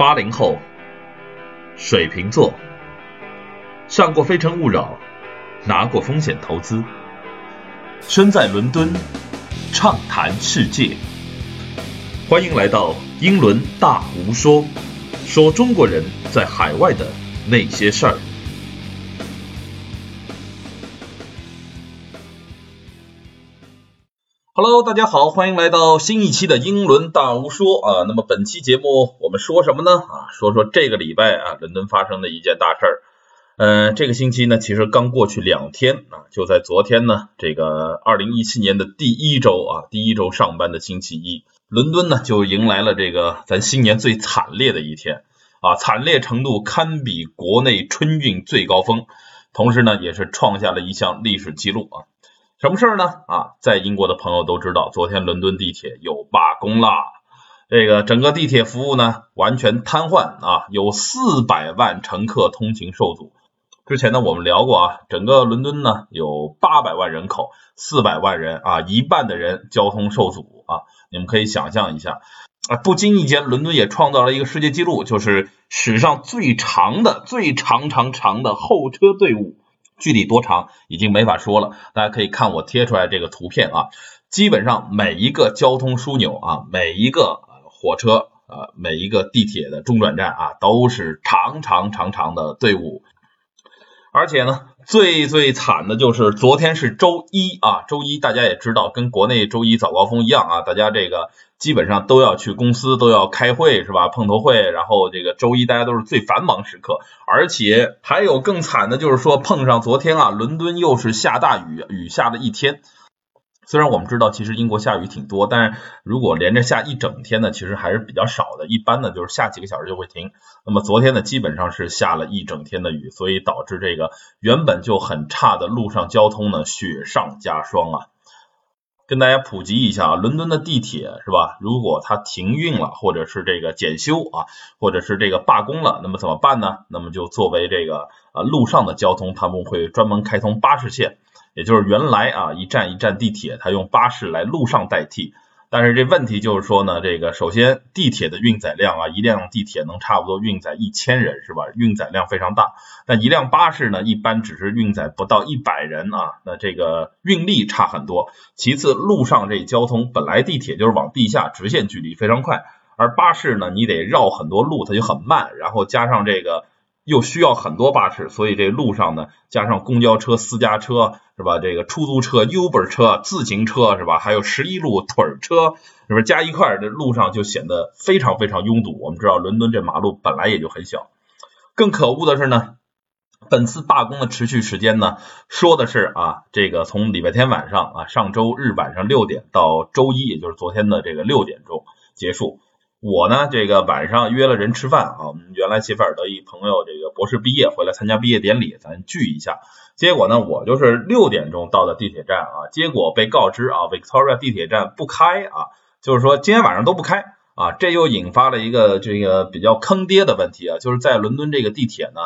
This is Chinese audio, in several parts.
八零后，水瓶座，上过《非诚勿扰》，拿过风险投资，身在伦敦，畅谈世界。欢迎来到英伦大无说，说中国人在海外的那些事儿。Hello，大家好，欢迎来到新一期的英伦大无说啊。那么本期节目我们说什么呢？啊，说说这个礼拜啊，伦敦发生的一件大事儿。呃，这个星期呢，其实刚过去两天啊，就在昨天呢，这个二零一七年的第一周啊，第一周上班的星期一，伦敦呢就迎来了这个咱新年最惨烈的一天啊，惨烈程度堪比国内春运最高峰，同时呢，也是创下了一项历史记录啊。什么事儿呢？啊，在英国的朋友都知道，昨天伦敦地铁有罢工啦，这个整个地铁服务呢完全瘫痪啊，有四百万乘客通勤受阻。之前呢我们聊过啊，整个伦敦呢有八百万人口，四百万人啊，一半的人交通受阻啊，你们可以想象一下啊，不经意间伦敦也创造了一个世界纪录，就是史上最长的、最长长长的候车队伍。具体多长已经没法说了，大家可以看我贴出来这个图片啊，基本上每一个交通枢纽啊，每一个火车呃，每一个地铁的中转站啊，都是长长长长的队伍。而且呢，最最惨的就是昨天是周一啊，周一大家也知道，跟国内周一早高峰一样啊，大家这个基本上都要去公司，都要开会是吧？碰头会，然后这个周一大家都是最繁忙时刻，而且还有更惨的，就是说碰上昨天啊，伦敦又是下大雨，雨下了一天。虽然我们知道，其实英国下雨挺多，但是如果连着下一整天呢，其实还是比较少的。一般呢，就是下几个小时就会停。那么昨天呢，基本上是下了一整天的雨，所以导致这个原本就很差的路上交通呢，雪上加霜啊。跟大家普及一下啊，伦敦的地铁是吧？如果它停运了，或者是这个检修啊，或者是这个罢工了，那么怎么办呢？那么就作为这个啊路上的交通，他们会专门开通巴士线。也就是原来啊一站一站地铁，它用巴士来路上代替，但是这问题就是说呢，这个首先地铁的运载量啊，一辆地铁能差不多运载一千人是吧？运载量非常大，但一辆巴士呢，一般只是运载不到一百人啊，那这个运力差很多。其次，路上这交通本来地铁就是往地下直线距离非常快，而巴士呢，你得绕很多路，它就很慢，然后加上这个。又需要很多巴士，所以这路上呢，加上公交车、私家车是吧？这个出租车、Uber 车、自行车是吧？还有十一路腿车，是不是加一块这路上就显得非常非常拥堵。我们知道伦敦这马路本来也就很小。更可恶的是呢，本次罢工的持续时间呢，说的是啊，这个从礼拜天晚上啊，上周日晚上六点到周一，也就是昨天的这个六点钟结束。我呢，这个晚上约了人吃饭啊，我们原来谢菲尔德一朋友，这个博士毕业回来参加毕业典礼，咱聚一下。结果呢，我就是六点钟到的地铁站啊，结果被告知啊，Victoria 地铁站不开啊，就是说今天晚上都不开啊，这又引发了一个这个比较坑爹的问题啊，就是在伦敦这个地铁呢，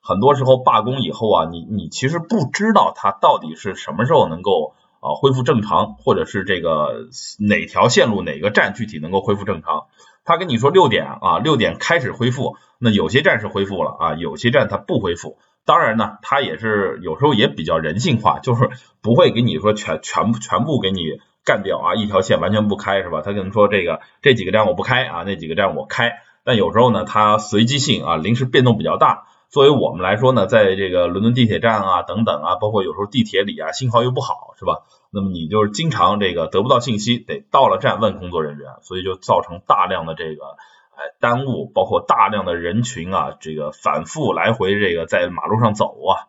很多时候罢工以后啊，你你其实不知道它到底是什么时候能够啊恢复正常，或者是这个哪条线路哪个站具体能够恢复正常。他跟你说六点啊，六点开始恢复，那有些站是恢复了啊，有些站它不恢复。当然呢，他也是有时候也比较人性化，就是不会给你说全全部全部给你干掉啊，一条线完全不开是吧？他可能说这个这几个站我不开啊，那几个站我开。但有时候呢，它随机性啊，临时变动比较大。作为我们来说呢，在这个伦敦地铁站啊等等啊，包括有时候地铁里啊，信号又不好是吧？那么你就是经常这个得不到信息，得到了站问工作人员，所以就造成大量的这个哎耽误，包括大量的人群啊，这个反复来回这个在马路上走啊。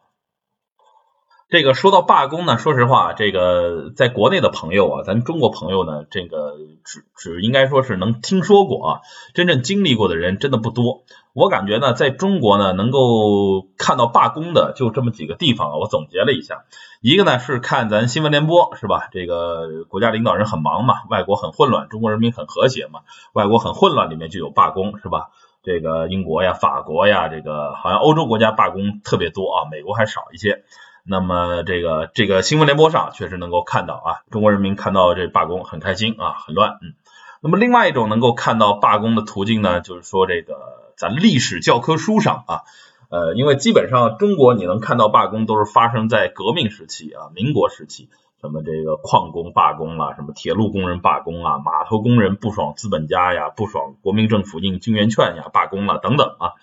这个说到罢工呢，说实话，这个在国内的朋友啊，咱中国朋友呢，这个只只应该说是能听说过啊，真正经历过的人真的不多。我感觉呢，在中国呢，能够看到罢工的就这么几个地方啊，我总结了一下，一个呢是看咱新闻联播是吧？这个国家领导人很忙嘛，外国很混乱，中国人民很和谐嘛，外国很混乱里面就有罢工是吧？这个英国呀、法国呀，这个好像欧洲国家罢工特别多啊，美国还少一些。那么这个这个新闻联播上确实能够看到啊，中国人民看到这罢工很开心啊，很乱，嗯。那么另外一种能够看到罢工的途径呢，就是说这个咱历史教科书上啊。呃，因为基本上中国你能看到罢工都是发生在革命时期啊，民国时期，什么这个矿工罢工啦，什么铁路工人罢工啊，码头工人不爽资本家呀，不爽国民政府印金圆券呀，罢工了等等啊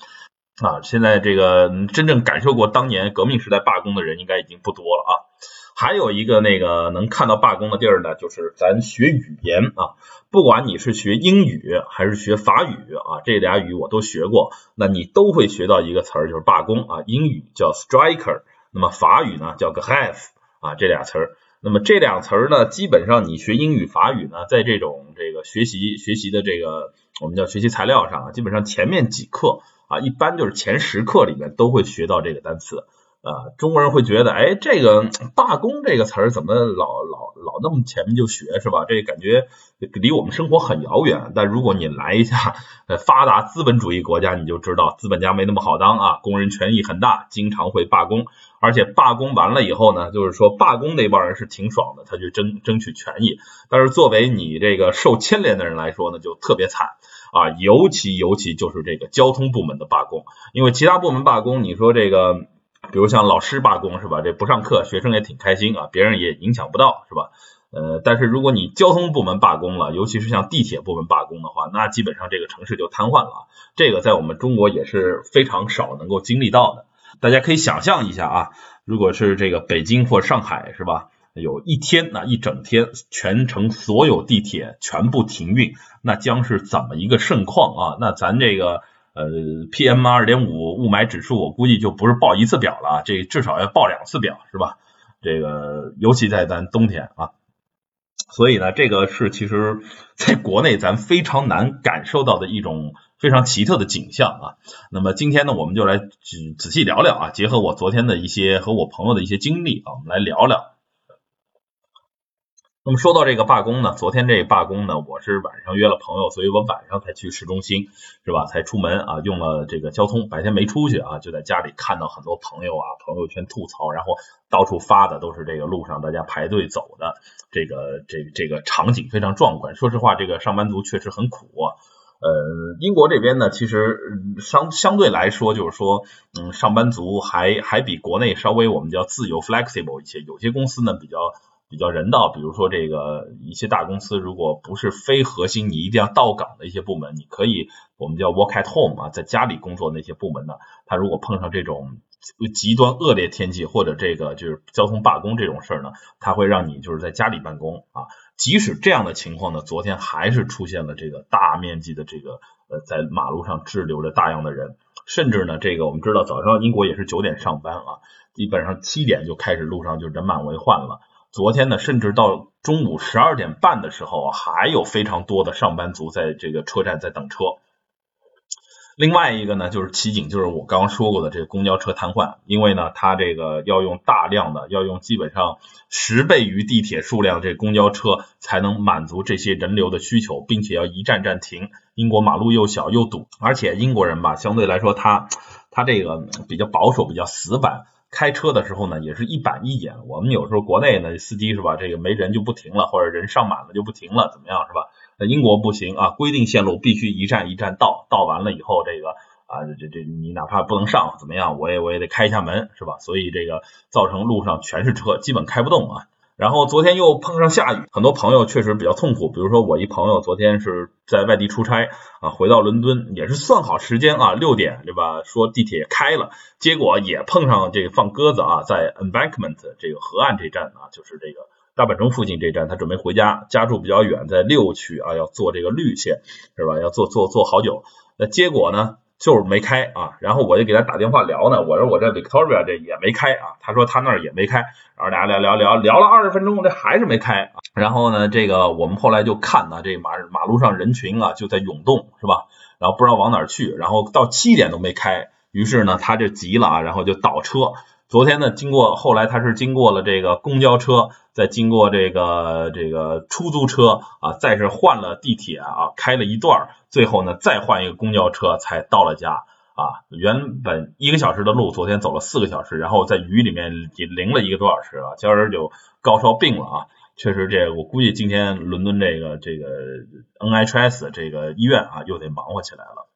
啊，现在这个真正感受过当年革命时代罢工的人应该已经不多了啊。还有一个那个能看到罢工的地儿呢，就是咱学语言啊，不管你是学英语还是学法语啊，这俩语我都学过，那你都会学到一个词儿，就是罢工啊。英语叫 striker，那么法语呢叫 grève 啊，这俩词儿。那么这两词儿呢，基本上你学英语、法语呢，在这种这个学习学习的这个我们叫学习材料上啊，基本上前面几课啊，一般就是前十课里面都会学到这个单词。啊，中国人会觉得，哎，这个罢工这个词儿怎么老老老那么前面就学是吧？这感觉离我们生活很遥远。但如果你来一下发达资本主义国家，你就知道资本家没那么好当啊，工人权益很大，经常会罢工，而且罢工完了以后呢，就是说罢工那帮人是挺爽的，他去争争取权益。但是作为你这个受牵连的人来说呢，就特别惨啊，尤其尤其就是这个交通部门的罢工，因为其他部门罢工，你说这个。比如像老师罢工是吧？这不上课，学生也挺开心啊，别人也影响不到是吧？呃，但是如果你交通部门罢工了，尤其是像地铁部门罢工的话，那基本上这个城市就瘫痪了。这个在我们中国也是非常少能够经历到的。大家可以想象一下啊，如果是这个北京或上海是吧？有一天那一整天，全城所有地铁全部停运，那将是怎么一个盛况啊？那咱这个。呃，PM 二点五雾霾指数，我估计就不是报一次表了，这至少要报两次表，是吧？这个尤其在咱冬天啊，所以呢，这个是其实在国内咱非常难感受到的一种非常奇特的景象啊。那么今天呢，我们就来仔仔细聊聊啊，结合我昨天的一些和我朋友的一些经历啊，我们来聊聊。那么说到这个罢工呢，昨天这罢工呢，我是晚上约了朋友，所以我晚上才去市中心，是吧？才出门啊，用了这个交通，白天没出去啊，就在家里看到很多朋友啊，朋友圈吐槽，然后到处发的都是这个路上大家排队走的这个这个这个场景非常壮观。说实话，这个上班族确实很苦。呃，英国这边呢，其实相相对来说，就是说，嗯，上班族还还比国内稍微我们叫自由 flexible 一些，有些公司呢比较。比较人道，比如说这个一些大公司，如果不是非核心，你一定要到岗的一些部门，你可以我们叫 work at home 啊，在家里工作那些部门呢，他如果碰上这种极端恶劣天气或者这个就是交通罢工这种事儿呢，他会让你就是在家里办公啊。即使这样的情况呢，昨天还是出现了这个大面积的这个呃在马路上滞留着大量的人，甚至呢这个我们知道早上英国也是九点上班啊，基本上七点就开始路上就人满为患了。昨天呢，甚至到中午十二点半的时候，还有非常多的上班族在这个车站在等车。另外一个呢，就是奇景，就是我刚刚说过的这个公交车瘫痪，因为呢，它这个要用大量的，要用基本上十倍于地铁数量这公交车才能满足这些人流的需求，并且要一站站停。英国马路又小又堵，而且英国人吧，相对来说他他这个比较保守，比较死板。开车的时候呢，也是一板一眼。我们有时候国内呢，司机是吧，这个没人就不停了，或者人上满了就不停了，怎么样是吧？那英国不行啊，规定线路必须一站一站到，到完了以后，这个啊，这这你哪怕不能上，怎么样，我也我也得开一下门是吧？所以这个造成路上全是车，基本开不动啊。然后昨天又碰上下雨，很多朋友确实比较痛苦。比如说我一朋友昨天是在外地出差啊，回到伦敦也是算好时间啊，六点对吧？说地铁开了，结果也碰上这个放鸽子啊，在 Embankment 这个河岸这站啊，就是这个大本钟附近这站，他准备回家，家住比较远，在六区啊，要坐这个绿线是吧？要坐坐坐好久，那结果呢？就是没开啊，然后我就给他打电话聊呢，我说我这 Victoria 这也没开啊，他说他那儿也没开，然后俩聊聊聊聊了二十分钟，这还是没开。然后呢，这个我们后来就看呢，这马马路上人群啊就在涌动，是吧？然后不知道往哪去，然后到七点都没开，于是呢他就急了啊，然后就倒车。昨天呢，经过后来他是经过了这个公交车，再经过这个这个出租车啊，再是换了地铁啊，开了一段，最后呢再换一个公交车才到了家啊。原本一个小时的路，昨天走了四个小时，然后在雨里面淋了一个多小时啊，今儿就高烧病了啊。确实，这我估计今天伦敦这个这个 NHS 这个医院啊，又得忙活起来了。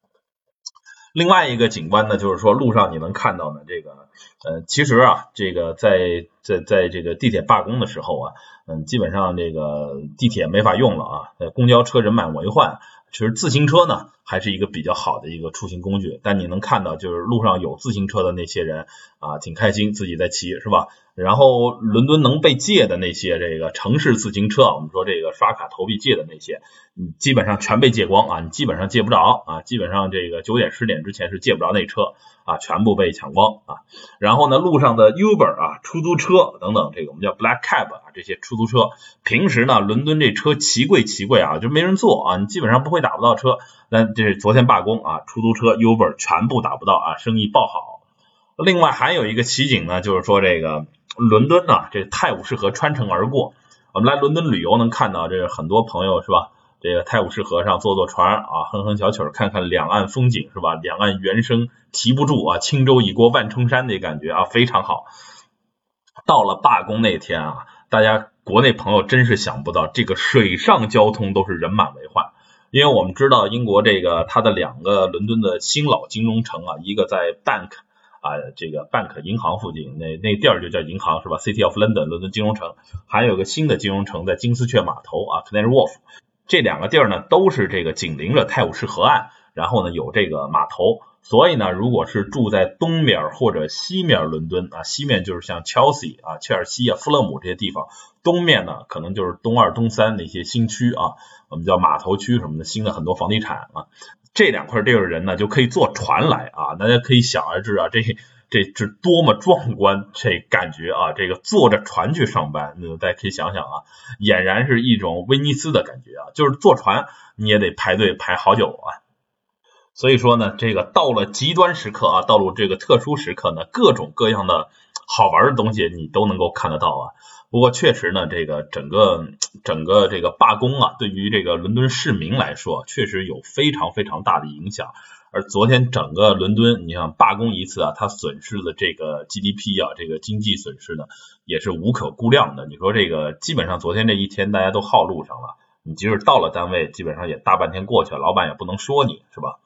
另外一个景观呢，就是说路上你能看到呢，这个呃，其实啊，这个在在在这个地铁罢工的时候啊，嗯，基本上这个地铁没法用了啊，呃公交车人满为患。其实自行车呢，还是一个比较好的一个出行工具。但你能看到，就是路上有自行车的那些人啊，挺开心，自己在骑，是吧？然后伦敦能被借的那些这个城市自行车，我们说这个刷卡投币借的那些，你基本上全被借光啊，你基本上借不着啊，基本上这个九点十点之前是借不着那车。啊，全部被抢光啊！然后呢，路上的 Uber 啊，出租车等等，这个我们叫 Black Cab 啊，这些出租车，平时呢，伦敦这车奇贵奇贵啊，就没人坐啊，你基本上不会打不到车。那这是昨天罢工啊，出租车 Uber 全部打不到啊，生意爆好。另外还有一个奇景呢，就是说这个伦敦呢，这泰晤士河穿城而过，我们来伦敦旅游能看到，这是很多朋友是吧？这个泰晤士河上坐坐船啊，哼哼小曲儿，看看两岸风景是吧？两岸猿声啼不住啊，轻舟已过万重山的感觉啊，非常好。到了罢工那天啊，大家国内朋友真是想不到，这个水上交通都是人满为患。因为我们知道英国这个它的两个伦敦的新老金融城啊，一个在 Bank 啊，这个 Bank 银行附近，那那地儿就叫银行是吧？City of London 伦敦金融城，还有个新的金融城在金丝雀码头啊，Canary Wharf。这两个地儿呢，都是这个紧邻着泰晤士河岸，然后呢有这个码头，所以呢，如果是住在东面或者西面伦敦啊，西面就是像 Chelsea 啊、切尔西啊、富勒姆这些地方，东面呢可能就是东二、东三那些新区啊，我们叫码头区什么的，新的很多房地产啊，这两块地儿的人呢就可以坐船来啊，大家可以想而知啊，这。这是多么壮观，这感觉啊！这个坐着船去上班，那大家可以想想啊，俨然是一种威尼斯的感觉啊！就是坐船你也得排队排好久啊。所以说呢，这个到了极端时刻啊，到了这个特殊时刻呢，各种各样的好玩的东西你都能够看得到啊。不过确实呢，这个整个 整个这个罢工啊，对于这个伦敦市民来说，确实有非常非常大的影响。而昨天整个伦敦，你想罢工一次啊，它损失的这个 GDP 啊，这个经济损失呢，也是无可估量的。你说这个基本上昨天这一天大家都耗路上了，你即使到了单位，基本上也大半天过去了，老板也不能说你是吧？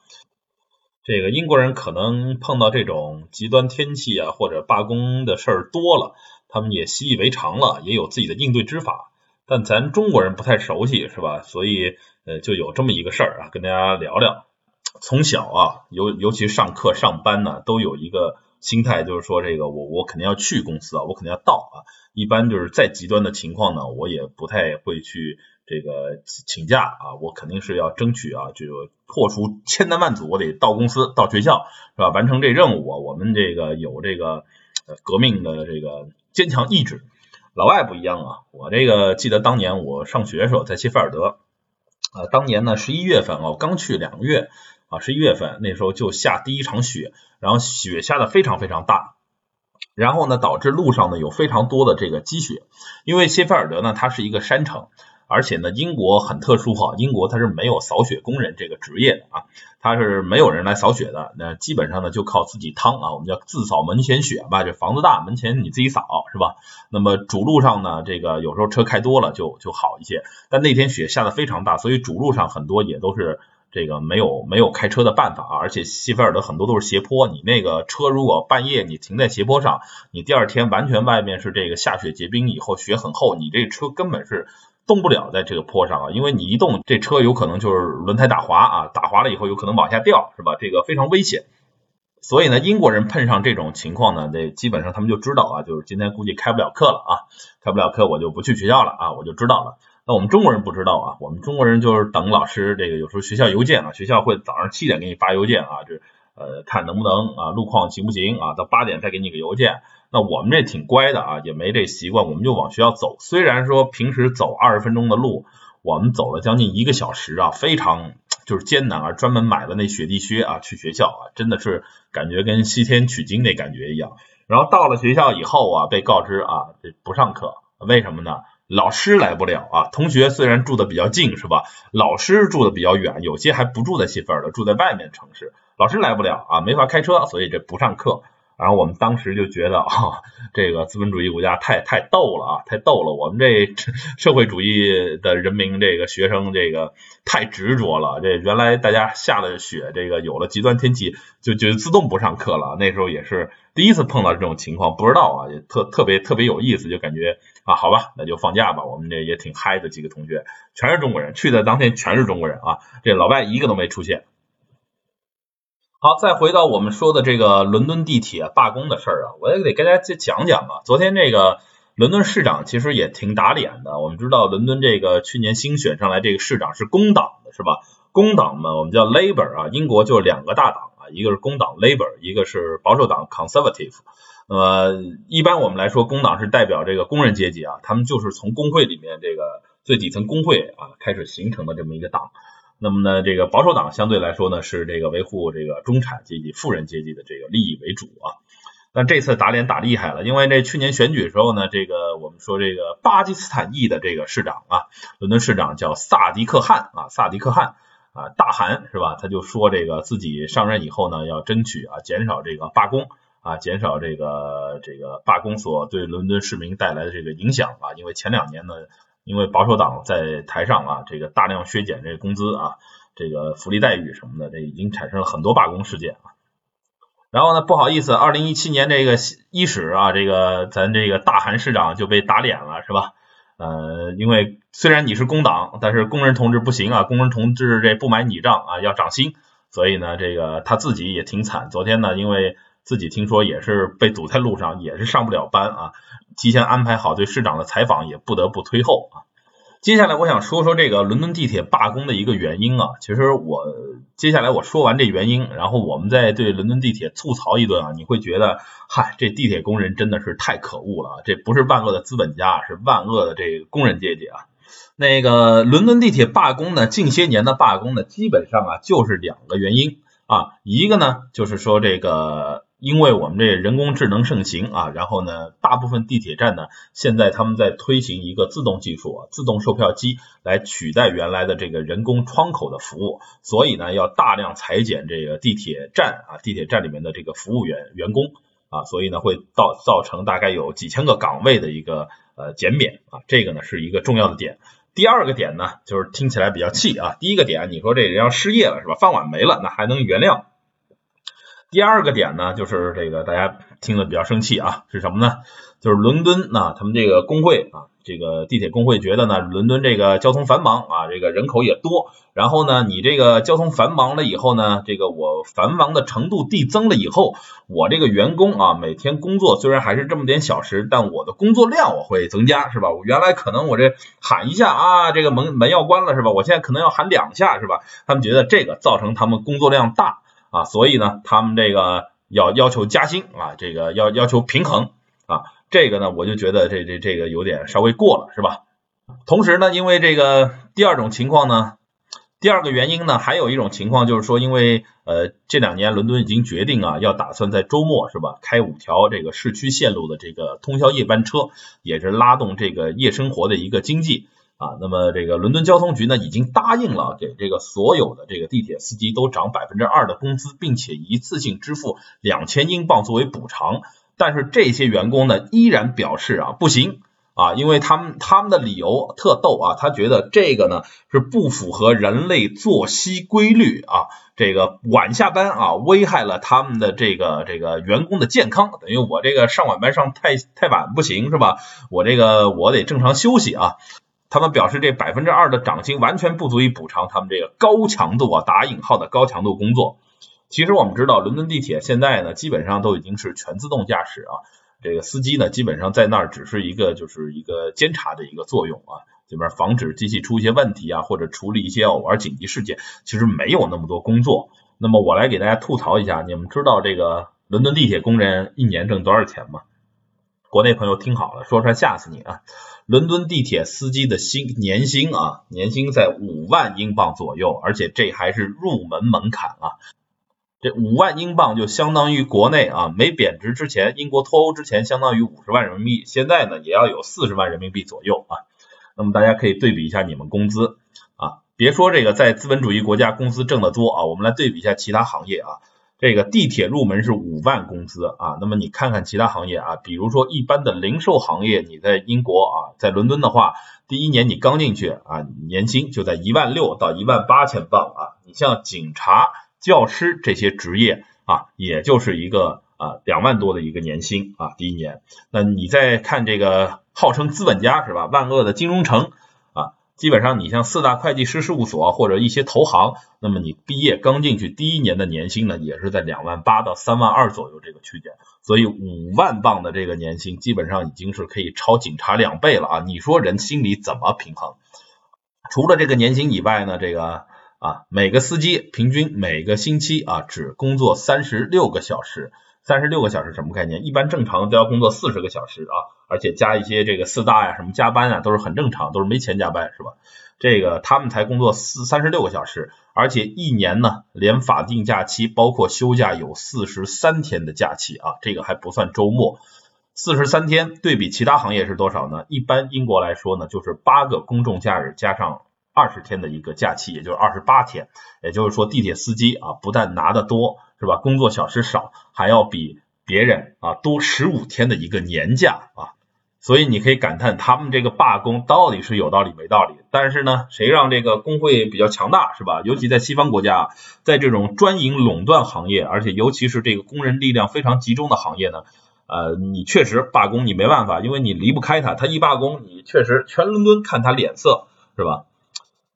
这个英国人可能碰到这种极端天气啊或者罢工的事儿多了，他们也习以为常了，也有自己的应对之法。但咱中国人不太熟悉是吧？所以呃就有这么一个事儿啊，跟大家聊聊。从小啊，尤尤其上课上班呢，都有一个心态，就是说这个我我肯定要去公司啊，我肯定要到啊。一般就是再极端的情况呢，我也不太会去这个请假啊，我肯定是要争取啊，就破除千难万阻，我得到公司到学校是吧？完成这任务啊。我们这个有这个革命的这个坚强意志。老外不一样啊，我这个记得当年我上学的时候在谢菲尔德啊，当年呢十一月份我刚去两个月。啊，十一月份那时候就下第一场雪，然后雪下的非常非常大，然后呢导致路上呢有非常多的这个积雪，因为谢菲尔德呢它是一个山城，而且呢英国很特殊哈，英国它是没有扫雪工人这个职业的啊，它是没有人来扫雪的，那基本上呢就靠自己趟啊，我们叫自扫门前雪吧，这房子大门前你自己扫是吧？那么主路上呢这个有时候车开多了就就好一些，但那天雪下的非常大，所以主路上很多也都是。这个没有没有开车的办法啊，而且西菲尔德很多都是斜坡，你那个车如果半夜你停在斜坡上，你第二天完全外面是这个下雪结冰以后雪很厚，你这车根本是动不了在这个坡上啊，因为你一动这车有可能就是轮胎打滑啊，打滑了以后有可能往下掉是吧？这个非常危险。所以呢，英国人碰上这种情况呢，这基本上他们就知道啊，就是今天估计开不了课了啊，开不了课我就不去学校了啊，我就知道了。那我们中国人不知道啊，我们中国人就是等老师这个有时候学校邮件啊，学校会早上七点给你发邮件啊，这呃看能不能啊路况行不行啊，到八点再给你个邮件。那我们这挺乖的啊，也没这习惯，我们就往学校走。虽然说平时走二十分钟的路，我们走了将近一个小时啊，非常就是艰难啊，专门买了那雪地靴啊去学校啊，真的是感觉跟西天取经那感觉一样。然后到了学校以后啊，被告知啊这不上课，为什么呢？老师来不了啊，同学虽然住的比较近是吧？老师住的比较远，有些还不住在谢菲尔德，住在外面城市。老师来不了啊，没法开车，所以这不上课。然后我们当时就觉得啊，这个资本主义国家太太逗了啊，太逗了，我们这社会主义的人民这个学生这个太执着了，这原来大家下了雪，这个有了极端天气就就自动不上课了，那时候也是第一次碰到这种情况，不知道啊，也特特别特别有意思，就感觉啊，好吧，那就放假吧，我们这也挺嗨的几个同学，全是中国人，去的当天全是中国人啊，这老外一个都没出现。好，再回到我们说的这个伦敦地铁罢工的事儿啊，我也得跟大家讲讲啊。昨天这个伦敦市长其实也挺打脸的。我们知道伦敦这个去年新选上来这个市长是工党的，是吧？工党嘛，我们叫 Labor 啊，英国就两个大党啊，一个是工党 Labor，一个是保守党 Conservative。那么一般我们来说，工党是代表这个工人阶级啊，他们就是从工会里面这个最底层工会啊开始形成的这么一个党。那么呢，这个保守党相对来说呢，是这个维护这个中产阶级、富人阶级的这个利益为主啊。但这次打脸打厉害了，因为这去年选举的时候呢，这个我们说这个巴基斯坦裔的这个市长啊，伦敦市长叫萨迪克汗啊，萨迪克汗啊，大汗是吧？他就说这个自己上任以后呢，要争取啊，减少这个罢工啊，减少这个这个罢工所对伦敦市民带来的这个影响啊，因为前两年呢。因为保守党在台上啊，这个大量削减这个工资啊，这个福利待遇什么的，这已经产生了很多罢工事件啊。然后呢，不好意思，二零一七年这个伊始啊，这个咱这个大韩市长就被打脸了，是吧？呃，因为虽然你是工党，但是工人同志不行啊，工人同志这不买你账啊，要涨薪，所以呢，这个他自己也挺惨。昨天呢，因为自己听说也是被堵在路上，也是上不了班啊。提前安排好对市长的采访，也不得不推后啊。接下来我想说说这个伦敦地铁罢工的一个原因啊。其实我接下来我说完这原因，然后我们再对伦敦地铁吐槽一顿啊，你会觉得，嗨，这地铁工人真的是太可恶了，这不是万恶的资本家，是万恶的这个工人阶级啊。那个伦敦地铁罢工呢，近些年的罢工呢，基本上啊就是两个原因啊，一个呢就是说这个。因为我们这人工智能盛行啊，然后呢，大部分地铁站呢，现在他们在推行一个自动技术啊，自动售票机来取代原来的这个人工窗口的服务，所以呢，要大量裁减这个地铁站啊，地铁站里面的这个服务员员工啊，所以呢，会造造成大概有几千个岗位的一个呃减免啊，这个呢是一个重要的点。第二个点呢，就是听起来比较气啊，第一个点，你说这人要失业了是吧，饭碗没了，那还能原谅。第二个点呢，就是这个大家听了比较生气啊，是什么呢？就是伦敦啊他们这个工会啊，这个地铁工会觉得呢，伦敦这个交通繁忙啊，这个人口也多，然后呢，你这个交通繁忙了以后呢，这个我繁忙的程度递增了以后，我这个员工啊，每天工作虽然还是这么点小时，但我的工作量我会增加，是吧？我原来可能我这喊一下啊，这个门门要关了是吧？我现在可能要喊两下是吧？他们觉得这个造成他们工作量大。啊，所以呢，他们这个要要求加薪啊，这个要要求平衡啊，这个呢，我就觉得这这这个有点稍微过了，是吧？同时呢，因为这个第二种情况呢，第二个原因呢，还有一种情况就是说，因为呃这两年伦敦已经决定啊，要打算在周末是吧，开五条这个市区线路的这个通宵夜班车，也是拉动这个夜生活的一个经济。啊，那么这个伦敦交通局呢，已经答应了给这个所有的这个地铁司机都涨百分之二的工资，并且一次性支付两千英镑作为补偿。但是这些员工呢，依然表示啊，不行啊，因为他们他们的理由特逗啊，他觉得这个呢是不符合人类作息规律啊，这个晚下班啊，危害了他们的这个这个员工的健康。等于我这个上晚班上太太晚不行是吧？我这个我得正常休息啊。他们表示，这百分之二的涨薪完全不足以补偿他们这个高强度啊打引号的高强度工作。其实我们知道，伦敦地铁现在呢，基本上都已经是全自动驾驶啊，这个司机呢，基本上在那儿只是一个就是一个监察的一个作用啊，这边防止机器出一些问题啊，或者处理一些偶尔紧急事件，其实没有那么多工作。那么我来给大家吐槽一下，你们知道这个伦敦地铁工人一年挣多少钱吗？国内朋友听好了，说出来吓死你啊！伦敦地铁司机的薪年薪啊，年薪在五万英镑左右，而且这还是入门门槛啊。这五万英镑就相当于国内啊没贬值之前，英国脱欧之前相当于五十万人民币，现在呢也要有四十万人民币左右啊。那么大家可以对比一下你们工资啊，别说这个在资本主义国家工资挣得多啊，我们来对比一下其他行业啊。这个地铁入门是五万工资啊，那么你看看其他行业啊，比如说一般的零售行业，你在英国啊，在伦敦的话，第一年你刚进去啊，年薪就在一万六到一万八千镑啊，你像警察、教师这些职业啊，也就是一个啊两万多的一个年薪啊，第一年，那你再看这个号称资本家是吧，万恶的金融城。基本上，你像四大会计师事务所或者一些投行，那么你毕业刚进去第一年的年薪呢，也是在两万八到三万二左右这个区间。所以五万镑的这个年薪，基本上已经是可以超警察两倍了啊！你说人心里怎么平衡？除了这个年薪以外呢，这个啊，每个司机平均每个星期啊只工作三十六个小时。三十六个小时什么概念？一般正常都要工作四十个小时啊，而且加一些这个四大呀、什么加班啊，都是很正常，都是没钱加班是吧？这个他们才工作四三十六个小时，而且一年呢，连法定假期包括休假有四十三天的假期啊，这个还不算周末，四十三天对比其他行业是多少呢？一般英国来说呢，就是八个公众假日加上二十天的一个假期，也就是二十八天，也就是说地铁司机啊，不但拿的多。是吧？工作小时少，还要比别人啊多十五天的一个年假啊，所以你可以感叹他们这个罢工到底是有道理没道理。但是呢，谁让这个工会比较强大是吧？尤其在西方国家，在这种专营垄断行业，而且尤其是这个工人力量非常集中的行业呢，呃，你确实罢工你没办法，因为你离不开他，他一罢工，你确实全伦敦看他脸色是吧？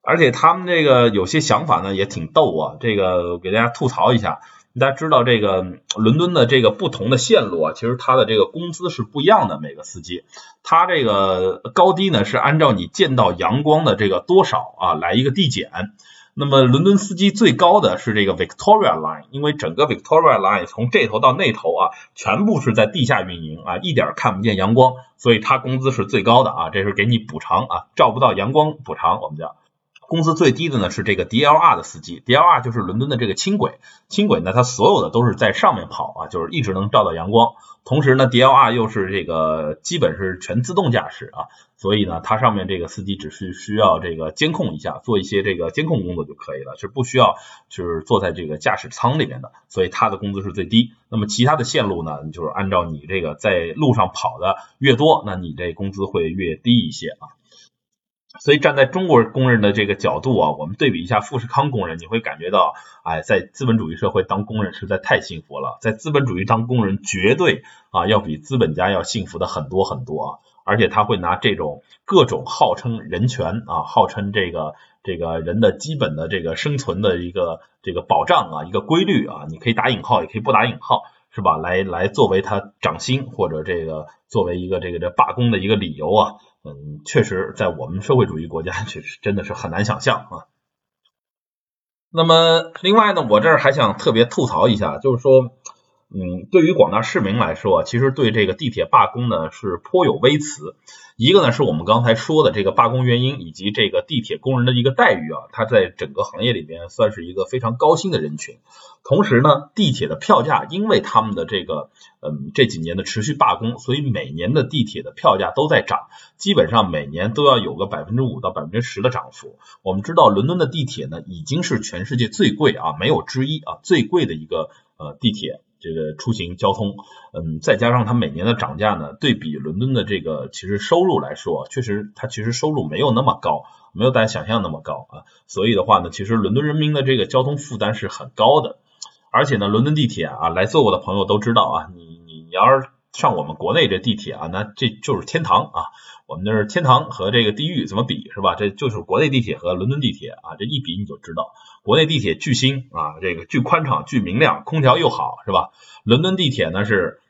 而且他们这个有些想法呢也挺逗啊，这个给大家吐槽一下。大家知道这个伦敦的这个不同的线路啊，其实它的这个工资是不一样的。每个司机，他这个高低呢是按照你见到阳光的这个多少啊来一个递减。那么伦敦司机最高的是这个 Victoria Line，因为整个 Victoria Line 从这头到那头啊，全部是在地下运营啊，一点看不见阳光，所以他工资是最高的啊，这是给你补偿啊，照不到阳光补偿，我们叫。工资最低的呢是这个 DLR 的司机，DLR 就是伦敦的这个轻轨，轻轨呢它所有的都是在上面跑啊，就是一直能照到阳光，同时呢 DLR 又是这个基本是全自动驾驶啊，所以呢它上面这个司机只是需要这个监控一下，做一些这个监控工作就可以了，是不需要就是坐在这个驾驶舱里面的，所以它的工资是最低。那么其他的线路呢，就是按照你这个在路上跑的越多，那你这工资会越低一些啊。所以站在中国工人的这个角度啊，我们对比一下富士康工人，你会感觉到，哎，在资本主义社会当工人实在太幸福了。在资本主义当工人，绝对啊要比资本家要幸福的很多很多啊！而且他会拿这种各种号称人权啊，号称这个这个人的基本的这个生存的一个这个保障啊，一个规律啊，你可以打引号，也可以不打引号，是吧？来来作为他涨薪或者这个作为一个这个这罢工的一个理由啊。嗯，确实，在我们社会主义国家，确实真的是很难想象啊。那么，另外呢，我这儿还想特别吐槽一下，就是说，嗯，对于广大市民来说，其实对这个地铁罢工呢是颇有微词。一个呢是我们刚才说的这个罢工原因，以及这个地铁工人的一个待遇啊，他在整个行业里边算是一个非常高薪的人群。同时呢，地铁的票价因为他们的这个嗯这几年的持续罢工，所以每年的地铁的票价都在涨，基本上每年都要有个百分之五到百分之十的涨幅。我们知道伦敦的地铁呢已经是全世界最贵啊，没有之一啊，最贵的一个呃地铁。这个出行交通，嗯，再加上它每年的涨价呢，对比伦敦的这个其实收入来说，确实它其实收入没有那么高，没有大家想象那么高啊。所以的话呢，其实伦敦人民的这个交通负担是很高的。而且呢，伦敦地铁啊，来坐过的朋友都知道啊，你你你要是上我们国内这地铁啊，那这就是天堂啊。我们那是天堂和这个地狱怎么比是吧？这就是国内地铁和伦敦地铁啊，这一比你就知道，国内地铁巨新啊，这个巨宽敞、巨明亮，空调又好是吧？伦敦地铁呢是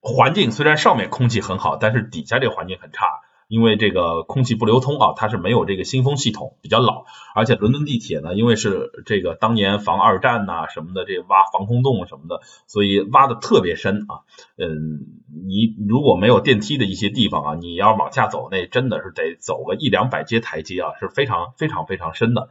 环境虽然上面空气很好，但是底下这环境很差。因为这个空气不流通啊，它是没有这个新风系统，比较老。而且伦敦地铁呢，因为是这个当年防二战呐什么的，这挖防空洞什么的，所以挖的特别深啊。嗯，你如果没有电梯的一些地方啊，你要往下走，那真的是得走个一两百阶台阶啊，是非常非常非常深的。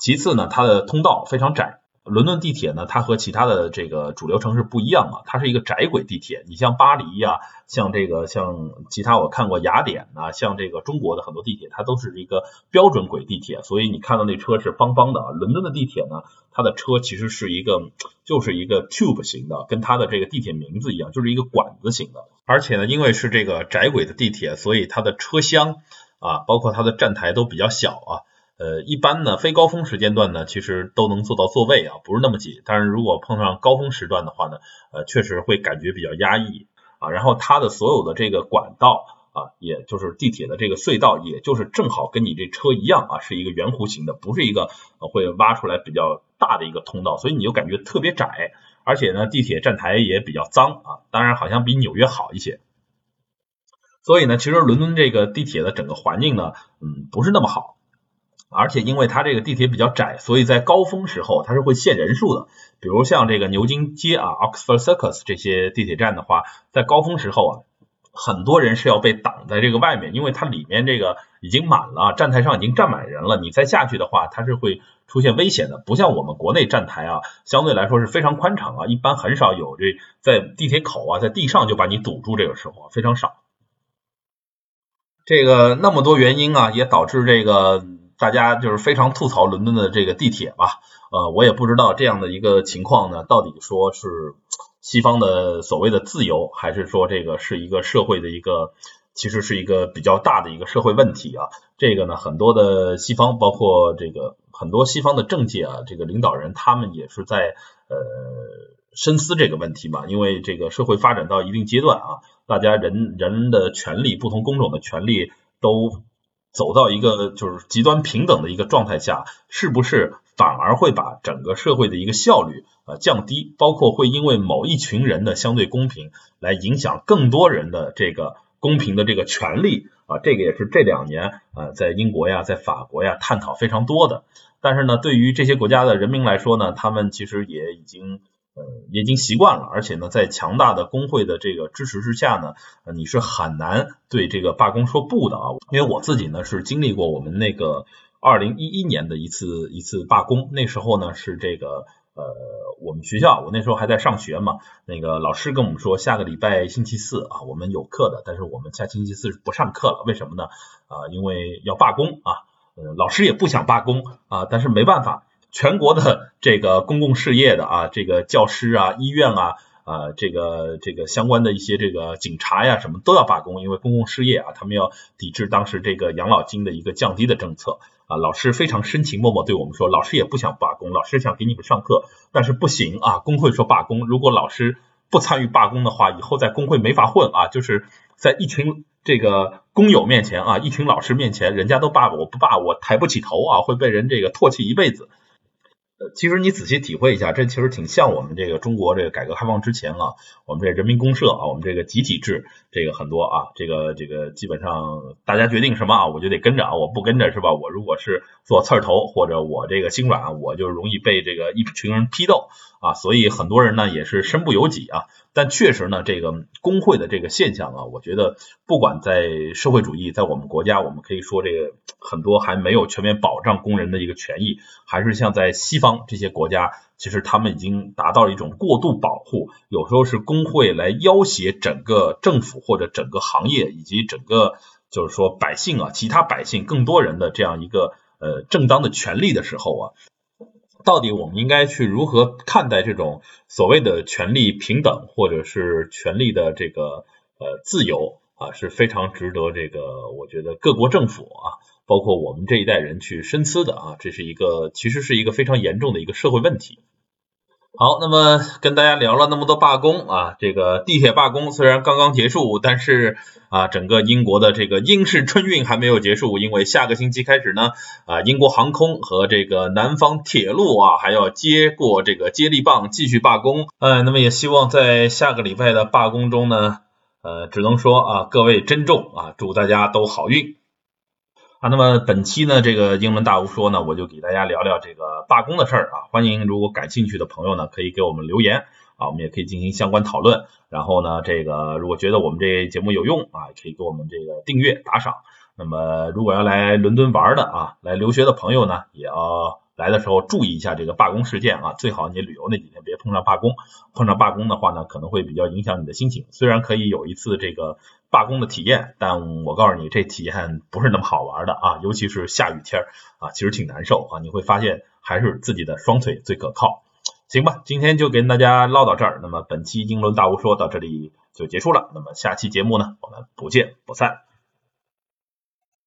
其次呢，它的通道非常窄。伦敦地铁呢，它和其他的这个主流城市不一样啊，它是一个窄轨地铁。你像巴黎呀，像这个像其他我看过雅典呐，像这个中国的很多地铁，它都是一个标准轨地铁，所以你看到那车是方方的。伦敦的地铁呢，它的车其实是一个就是一个 tube 型的，跟它的这个地铁名字一样，就是一个管子型的。而且呢，因为是这个窄轨的地铁，所以它的车厢啊，包括它的站台都比较小啊。呃，一般呢，非高峰时间段呢，其实都能坐到座位啊，不是那么挤。但是如果碰上高峰时段的话呢，呃，确实会感觉比较压抑啊。然后它的所有的这个管道啊，也就是地铁的这个隧道，也就是正好跟你这车一样啊，是一个圆弧形的，不是一个会挖出来比较大的一个通道，所以你就感觉特别窄。而且呢，地铁站台也比较脏啊，当然好像比纽约好一些。所以呢，其实伦敦这个地铁的整个环境呢，嗯，不是那么好。而且因为它这个地铁比较窄，所以在高峰时候它是会限人数的。比如像这个牛津街啊、Oxford Circus 这些地铁站的话，在高峰时候啊，很多人是要被挡在这个外面，因为它里面这个已经满了，站台上已经站满人了。你再下去的话，它是会出现危险的。不像我们国内站台啊，相对来说是非常宽敞啊，一般很少有这在地铁口啊，在地上就把你堵住，这个时候非常少。这个那么多原因啊，也导致这个。大家就是非常吐槽伦敦的这个地铁吧，呃，我也不知道这样的一个情况呢，到底说是西方的所谓的自由，还是说这个是一个社会的一个，其实是一个比较大的一个社会问题啊。这个呢，很多的西方，包括这个很多西方的政界啊，这个领导人，他们也是在呃深思这个问题嘛。因为这个社会发展到一定阶段啊，大家人人的权利，不同工种的权利都。走到一个就是极端平等的一个状态下，是不是反而会把整个社会的一个效率啊降低？包括会因为某一群人的相对公平，来影响更多人的这个公平的这个权利啊？这个也是这两年啊在英国呀，在法国呀探讨非常多的。但是呢，对于这些国家的人民来说呢，他们其实也已经。呃，已经习惯了，而且呢，在强大的工会的这个支持之下呢，呃你是很难对这个罢工说不的啊。因为我自己呢是经历过我们那个二零一一年的一次一次罢工，那时候呢是这个呃我们学校，我那时候还在上学嘛，那个老师跟我们说下个礼拜星期四啊我们有课的，但是我们下星期四不上课了，为什么呢？啊，因为要罢工啊，呃老师也不想罢工啊，但是没办法。全国的这个公共事业的啊，这个教师啊、医院啊、啊这个这个相关的一些这个警察呀什么都要罢工，因为公共事业啊，他们要抵制当时这个养老金的一个降低的政策啊。老师非常深情脉脉对我们说，老师也不想罢工，老师想给你们上课，但是不行啊，工会说罢工，如果老师不参与罢工的话，以后在工会没法混啊，就是在一群这个工友面前啊，一群老师面前，人家都罢我不罢我抬不起头啊，会被人这个唾弃一辈子。其实你仔细体会一下，这其实挺像我们这个中国这个改革开放之前啊，我们这人民公社啊，我们这个集体制，这个很多啊，这个这个基本上大家决定什么啊，我就得跟着啊，我不跟着是吧？我如果是做刺儿头或者我这个心软，我就容易被这个一群人批斗啊，所以很多人呢也是身不由己啊。但确实呢，这个工会的这个现象啊，我觉得不管在社会主义，在我们国家，我们可以说这个很多还没有全面保障工人的一个权益，还是像在西方这些国家，其实他们已经达到了一种过度保护，有时候是工会来要挟整个政府或者整个行业以及整个就是说百姓啊，其他百姓更多人的这样一个呃正当的权利的时候啊。到底我们应该去如何看待这种所谓的权利平等，或者是权利的这个呃自由啊，是非常值得这个我觉得各国政府啊，包括我们这一代人去深思的啊，这是一个其实是一个非常严重的一个社会问题。好，那么跟大家聊了那么多罢工啊，这个地铁罢工虽然刚刚结束，但是啊，整个英国的这个英式春运还没有结束，因为下个星期开始呢，啊，英国航空和这个南方铁路啊，还要接过这个接力棒继续罢工。呃，那么也希望在下个礼拜的罢工中呢，呃，只能说啊，各位珍重啊，祝大家都好运。啊，那么本期呢，这个英文大吴说呢，我就给大家聊聊这个罢工的事儿啊。欢迎如果感兴趣的朋友呢，可以给我们留言啊，我们也可以进行相关讨论。然后呢，这个如果觉得我们这节目有用啊，可以给我们这个订阅打赏。那么如果要来伦敦玩的啊，来留学的朋友呢，也要。来的时候注意一下这个罢工事件啊，最好你旅游那几天别碰上罢工，碰上罢工的话呢，可能会比较影响你的心情。虽然可以有一次这个罢工的体验，但我告诉你，这体验不是那么好玩的啊，尤其是下雨天啊，其实挺难受啊，你会发现还是自己的双腿最可靠。行吧，今天就跟大家唠到这儿，那么本期英伦大巫说到这里就结束了，那么下期节目呢，我们不见不散。